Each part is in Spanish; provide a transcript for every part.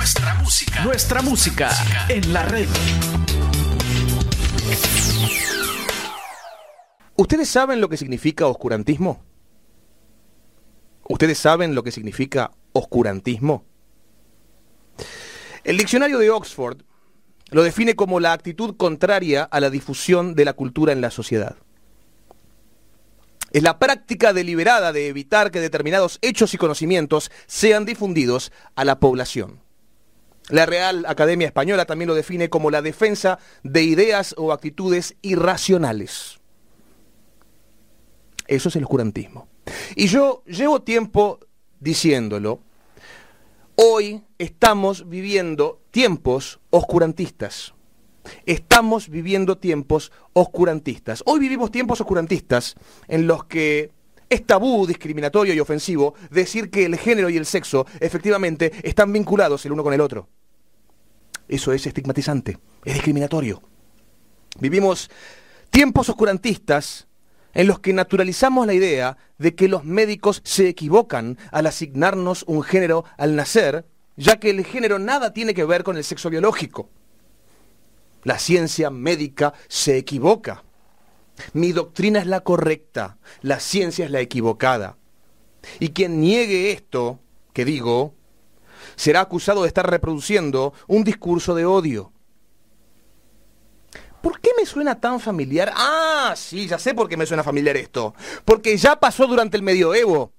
Nuestra música. Nuestra música en la red. ¿Ustedes saben lo que significa oscurantismo? ¿Ustedes saben lo que significa oscurantismo? El diccionario de Oxford lo define como la actitud contraria a la difusión de la cultura en la sociedad. Es la práctica deliberada de evitar que determinados hechos y conocimientos sean difundidos a la población. La Real Academia Española también lo define como la defensa de ideas o actitudes irracionales. Eso es el oscurantismo. Y yo llevo tiempo diciéndolo. Hoy estamos viviendo tiempos oscurantistas. Estamos viviendo tiempos oscurantistas. Hoy vivimos tiempos oscurantistas en los que es tabú, discriminatorio y ofensivo decir que el género y el sexo efectivamente están vinculados el uno con el otro. Eso es estigmatizante, es discriminatorio. Vivimos tiempos oscurantistas en los que naturalizamos la idea de que los médicos se equivocan al asignarnos un género al nacer, ya que el género nada tiene que ver con el sexo biológico. La ciencia médica se equivoca. Mi doctrina es la correcta, la ciencia es la equivocada. Y quien niegue esto, que digo, será acusado de estar reproduciendo un discurso de odio. ¿Por qué me suena tan familiar? Ah, sí, ya sé por qué me suena familiar esto. Porque ya pasó durante el medioevo.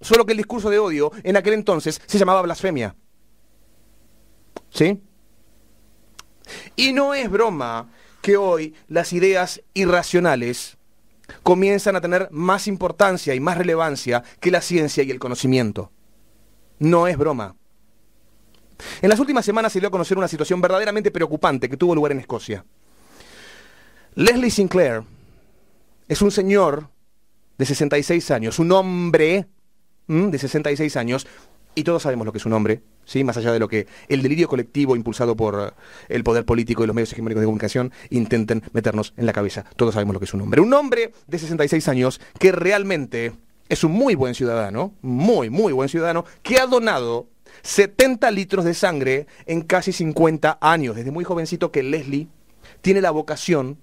Solo que el discurso de odio en aquel entonces se llamaba blasfemia. ¿Sí? Y no es broma que hoy las ideas irracionales comienzan a tener más importancia y más relevancia que la ciencia y el conocimiento. No es broma. En las últimas semanas se dio a conocer una situación verdaderamente preocupante que tuvo lugar en Escocia. Leslie Sinclair es un señor de 66 años, un hombre de 66 años, y todos sabemos lo que es un hombre, ¿sí? más allá de lo que el delirio colectivo impulsado por eh, el poder político y los medios hegemónicos de comunicación intenten meternos en la cabeza. Todos sabemos lo que es un hombre. Un hombre de 66 años que realmente es un muy buen ciudadano, muy, muy buen ciudadano, que ha donado 70 litros de sangre en casi 50 años. Desde muy jovencito que Leslie tiene la vocación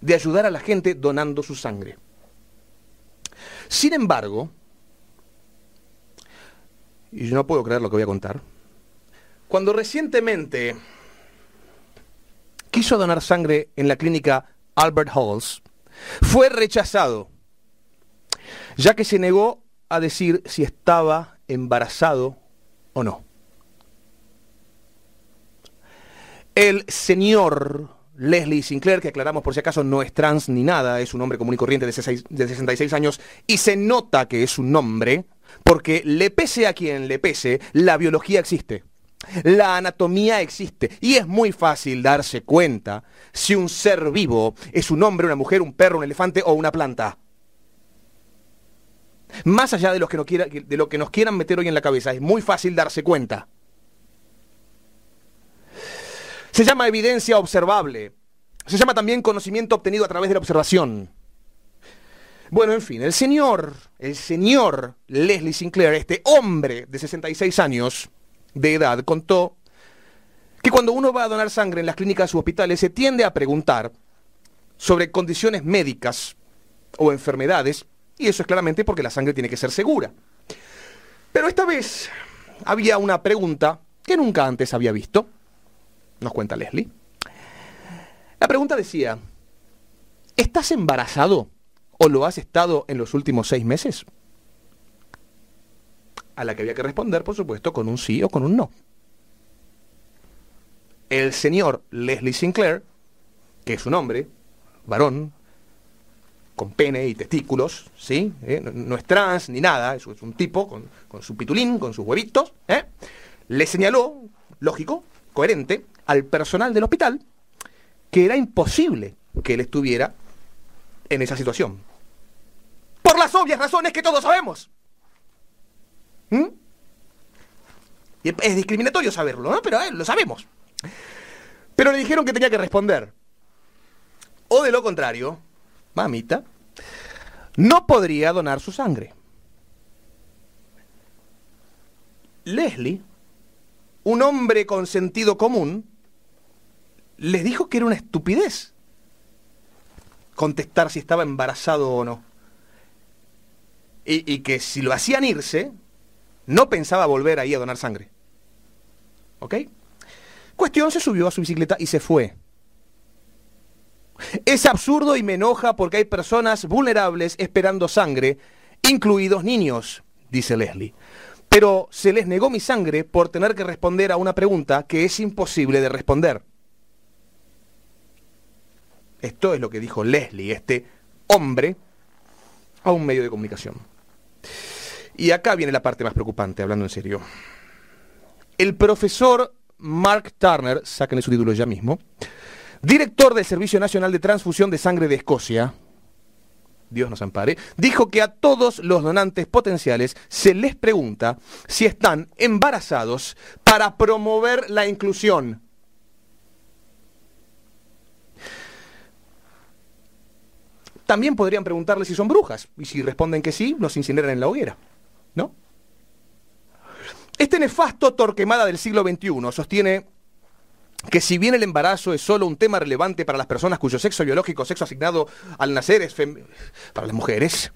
de ayudar a la gente donando su sangre. Sin embargo, y yo no puedo creer lo que voy a contar, cuando recientemente quiso donar sangre en la clínica Albert Halls, fue rechazado, ya que se negó a decir si estaba embarazado o no. El señor Leslie Sinclair, que aclaramos por si acaso no es trans ni nada, es un hombre común y corriente de, 66 años, y se nota que es un hombre, porque le pese a quien le pese, la biología existe. La anatomía existe y es muy fácil darse cuenta si un ser vivo es un hombre, una mujer, un perro, un elefante o una planta. Más allá de, lo que, nos quieran meter hoy en la cabeza, es muy fácil darse cuenta. Se llama evidencia observable. Se llama también conocimiento obtenido a través de la observación. Bueno, en fin, el señor, el señor Leslie Sinclair, este hombre de 66 años de edad, contó que cuando uno va a donar sangre en las clínicas u hospitales se tiende a preguntar sobre condiciones médicas o enfermedades, y eso es claramente porque la sangre tiene que ser segura. Pero esta vez había una pregunta que nunca antes había visto nos cuenta Leslie. La pregunta decía, ¿estás embarazado o lo has estado en los últimos seis meses? A la que había que responder, por supuesto, con un sí o con un no. El señor Leslie Sinclair, que es un hombre, varón, con pene y testículos, ¿sí? ¿Eh? No, es trans ni nada, es, un tipo con, con, su pitulín, con sus huevitos, ¿eh? le señaló, lógico, coherente, al personal del hospital que era imposible que él estuviera en esa situación. Las obvias razones que todos sabemos. ¿Mm? Es discriminatorio saberlo, ¿no? Pero eh, lo sabemos. Pero le dijeron que tenía que responder. O de lo contrario, mamita, no podría donar su sangre. Leslie un hombre con sentido común les dijo que era una estupidez contestar si estaba embarazado o no. Y, que si lo hacían irse, no pensaba volver ahí a donar sangre. ¿Ok? Cuestión, se subió a su bicicleta y se fue. Es absurdo y me enoja porque hay personas vulnerables esperando sangre, incluidos niños, dice Leslie. Pero se les negó mi sangre por tener que responder a una pregunta que es imposible de responder. Esto es lo que dijo Leslie, este hombre, a un medio de comunicación. Y acá viene la parte más preocupante, hablando en serio. El profesor Mark Turner, sáquenle su título ya mismo, director del Servicio Nacional de Transfusión de Sangre de Escocia, Dios nos ampare, dijo que a todos los donantes potenciales se les pregunta si están embarazados para promover la inclusión. También podrían preguntarle si son brujas, y si responden que sí, los incineran en la hoguera, ¿no? Este nefasto Torquemada del siglo XXI sostiene que si bien el embarazo es solo un tema relevante para las personas cuyo sexo biológico, sexo asignado al nacer es para las mujeres,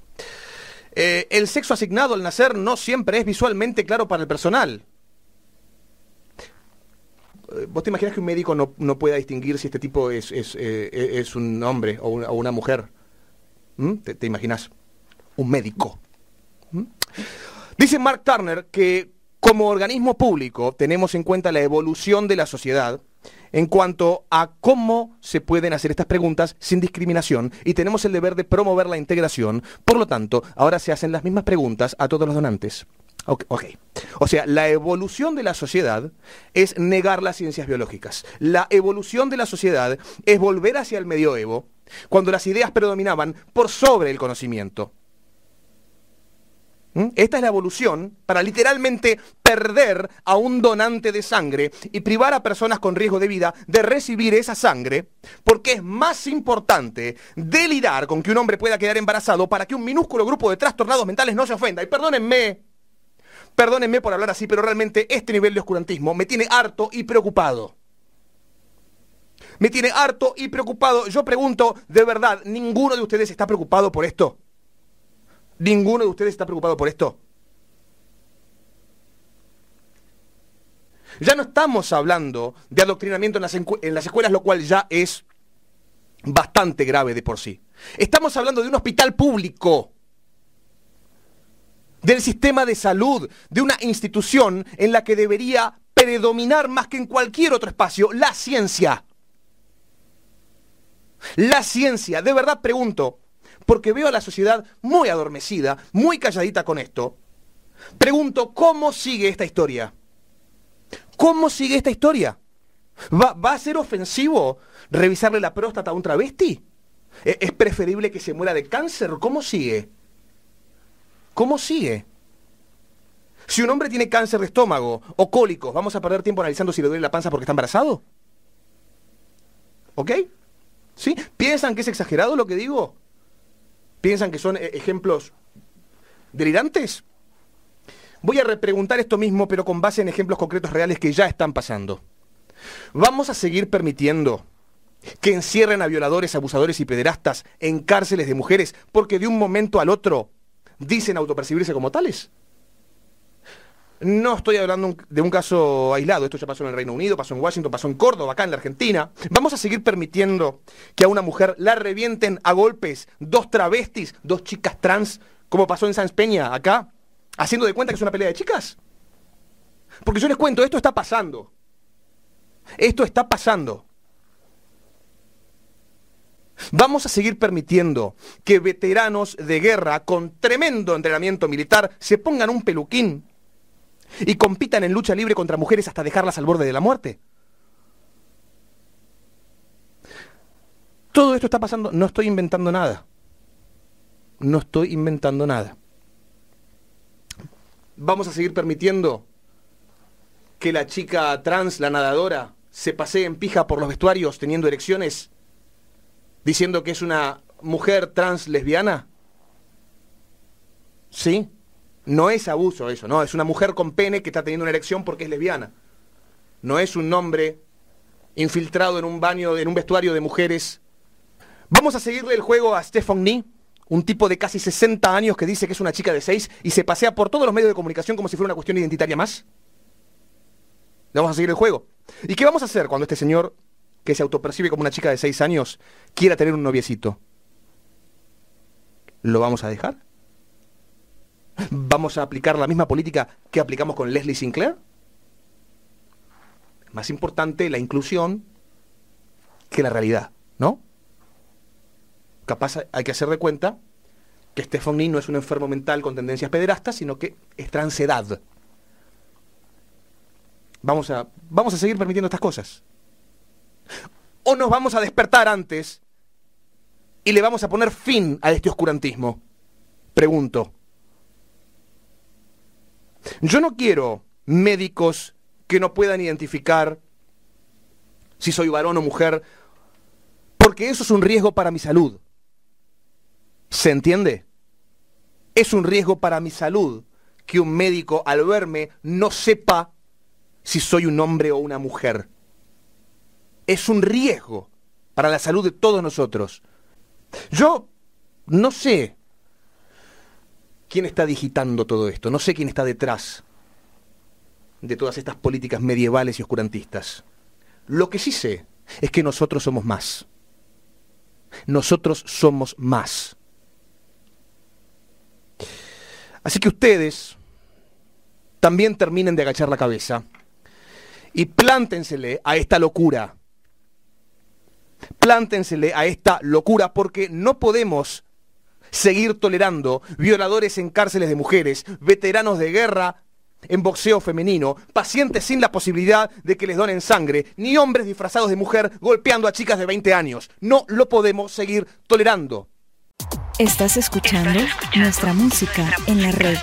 eh, el sexo asignado al nacer no siempre es visualmente claro para el personal. Eh, ¿Vos te imaginas que un médico no, pueda distinguir si este tipo es, es, eh, un hombre o una, mujer? ¿Mm? ¿Te, imaginas? Un médico. ¿Mm? Dice Mark Turner que como organismo público tenemos en cuenta la evolución de la sociedad en cuanto a cómo se pueden hacer estas preguntas sin discriminación y tenemos el deber de promover la integración. Por lo tanto, ahora se hacen las mismas preguntas a todos los donantes. Okay, O sea, la evolución de la sociedad es negar las ciencias biológicas. La evolución de la sociedad es volver hacia el medioevo, cuando las ideas predominaban por sobre el conocimiento. ¿Mm? Esta es la evolución para literalmente perder a un donante de sangre y privar a personas con riesgo de vida de recibir esa sangre, porque es más importante delirar con que un hombre pueda quedar embarazado para que un minúsculo grupo de trastornados mentales no se ofenda. Y perdónenme, perdónenme por hablar así, pero realmente este nivel de oscurantismo me tiene harto y preocupado. Me tiene harto y preocupado. Yo pregunto, ¿de verdad ninguno de ustedes está preocupado por esto? ¿Ninguno de ustedes está preocupado por esto? Ya no estamos hablando de adoctrinamiento en las, en las, escuelas, lo cual ya es bastante grave de por sí. Estamos hablando de un hospital público, del sistema de salud, de una institución en la que debería predominar más que en cualquier otro espacio la ciencia. La ciencia, de verdad pregunto, porque veo a la sociedad muy adormecida, muy calladita con esto. Pregunto, ¿cómo sigue esta historia? ¿Cómo sigue esta historia? ¿Va, a ser ofensivo revisarle la próstata a un travesti? ¿E, ¿Es preferible que se muera de cáncer? ¿Cómo sigue? ¿Cómo sigue? Si un hombre tiene cáncer de estómago o cólicos, ¿vamos a perder tiempo analizando si le duele la panza porque está embarazado? ¿Ok? ¿Sí? ¿Piensan que es exagerado lo que digo? ¿Piensan que son eh, ejemplos delirantes? Voy a repreguntar esto mismo, pero con base en ejemplos concretos reales que ya están pasando. ¿Vamos a seguir permitiendo que encierren a violadores, abusadores y pederastas en cárceles de mujeres porque de un momento al otro dicen autopercibirse como tales? No estoy hablando de un caso aislado, esto ya pasó en el Reino Unido, pasó en Washington, pasó en Córdoba, acá en la Argentina. ¿Vamos a seguir permitiendo que a una mujer la revienten a golpes dos travestis, dos chicas trans, como pasó en San Peña, acá, haciendo de cuenta que es una pelea de chicas? Porque yo les cuento, esto está pasando. Esto está pasando. Vamos a seguir permitiendo que veteranos de guerra con tremendo entrenamiento militar se pongan un peluquín y compitan en lucha libre contra mujeres hasta dejarlas al borde de la muerte. Todo esto está pasando, no estoy inventando nada. No estoy inventando nada. Vamos a seguir permitiendo que la chica trans, la nadadora, se pasee en pija por los vestuarios teniendo erecciones, diciendo que es una mujer trans lesbiana. ¿Sí? No es abuso eso, no, es una mujer con pene que está teniendo una erección porque es lesbiana. no es un nombre infiltrado en un baño, en un vestuario de mujeres. Vamos a seguirle el juego a Nee, un tipo de casi 60 años que dice que es una chica de 6 y se pasea por todos los medios de comunicación como si fuera una cuestión identitaria más. Le vamos a seguir el juego. ¿Y qué vamos a hacer cuando este señor, que se autopercibe como una chica de 6 años, quiera tener un noviecito? ¿Lo vamos a dejar? ¿Vamos a aplicar la misma política que aplicamos con Leslie Sinclair? Más importante la inclusión que la realidad, ¿no? Capaz hay que hacer de cuenta que Stephanie no es un enfermo mental con tendencias pederastas, sino que es transedad. Vamos a, vamos a seguir permitiendo estas cosas. O nos vamos a despertar antes y le vamos a poner fin a este oscurantismo. Pregunto. Yo no quiero médicos que no puedan identificar si soy varón o mujer, porque eso es un riesgo para mi salud. ¿Se entiende? Es un riesgo para mi salud que un médico al verme no sepa si soy un hombre o una mujer. Es un riesgo para la salud de todos nosotros. Yo no sé quién está digitando todo esto, no sé quién está detrás de todas estas políticas medievales y oscurantistas. Lo que sí sé es que nosotros somos más. Nosotros somos más. Así que ustedes también terminen de agachar la cabeza y plántensele a esta locura. Plántensele a esta locura porque no podemos seguir tolerando violadores en cárceles de mujeres, veteranos de guerra en boxeo femenino, pacientes sin la posibilidad de que les donen sangre, ni hombres disfrazados de mujer golpeando a chicas de 20 años. No lo podemos seguir tolerando. Estás escuchando, nuestra música en la red.